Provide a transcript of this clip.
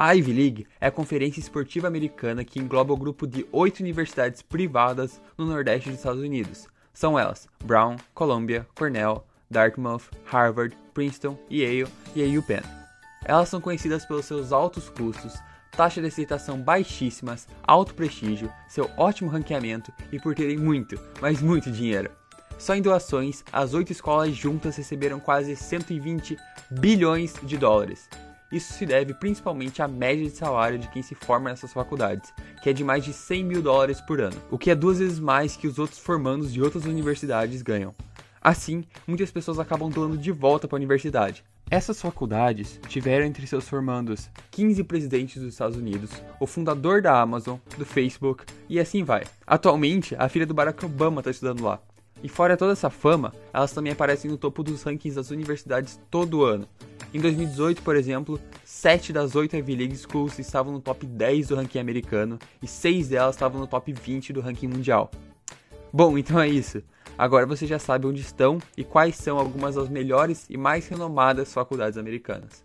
A Ivy League é a conferência esportiva americana que engloba o grupo de oito universidades privadas no Nordeste dos Estados Unidos. São elas Brown, Columbia, Cornell, Dartmouth, Harvard, Princeton, Yale e UPenn. Elas são conhecidas pelos seus altos custos, taxa de aceitação baixíssimas, alto prestígio, seu ótimo ranqueamento e por terem muito, mas muito dinheiro. Só em doações, as oito escolas juntas receberam quase 120 bilhões de dólares. Isso se deve principalmente à média de salário de quem se forma nessas faculdades, que é de mais de 100 mil dólares por ano, o que é duas vezes mais que os outros formandos de outras universidades ganham. Assim, muitas pessoas acabam doando de volta para a universidade. Essas faculdades tiveram entre seus formandos 15 presidentes dos Estados Unidos, o fundador da Amazon, do Facebook e assim vai. Atualmente, a filha do Barack Obama está estudando lá. E fora toda essa fama, elas também aparecem no topo dos rankings das universidades todo ano, em 2018, por exemplo, 7 das 8 Ivy League Schools estavam no top 10 do ranking americano e 6 delas estavam no top 20 do ranking mundial. Bom, então é isso. Agora você já sabe onde estão e quais são algumas das melhores e mais renomadas faculdades americanas.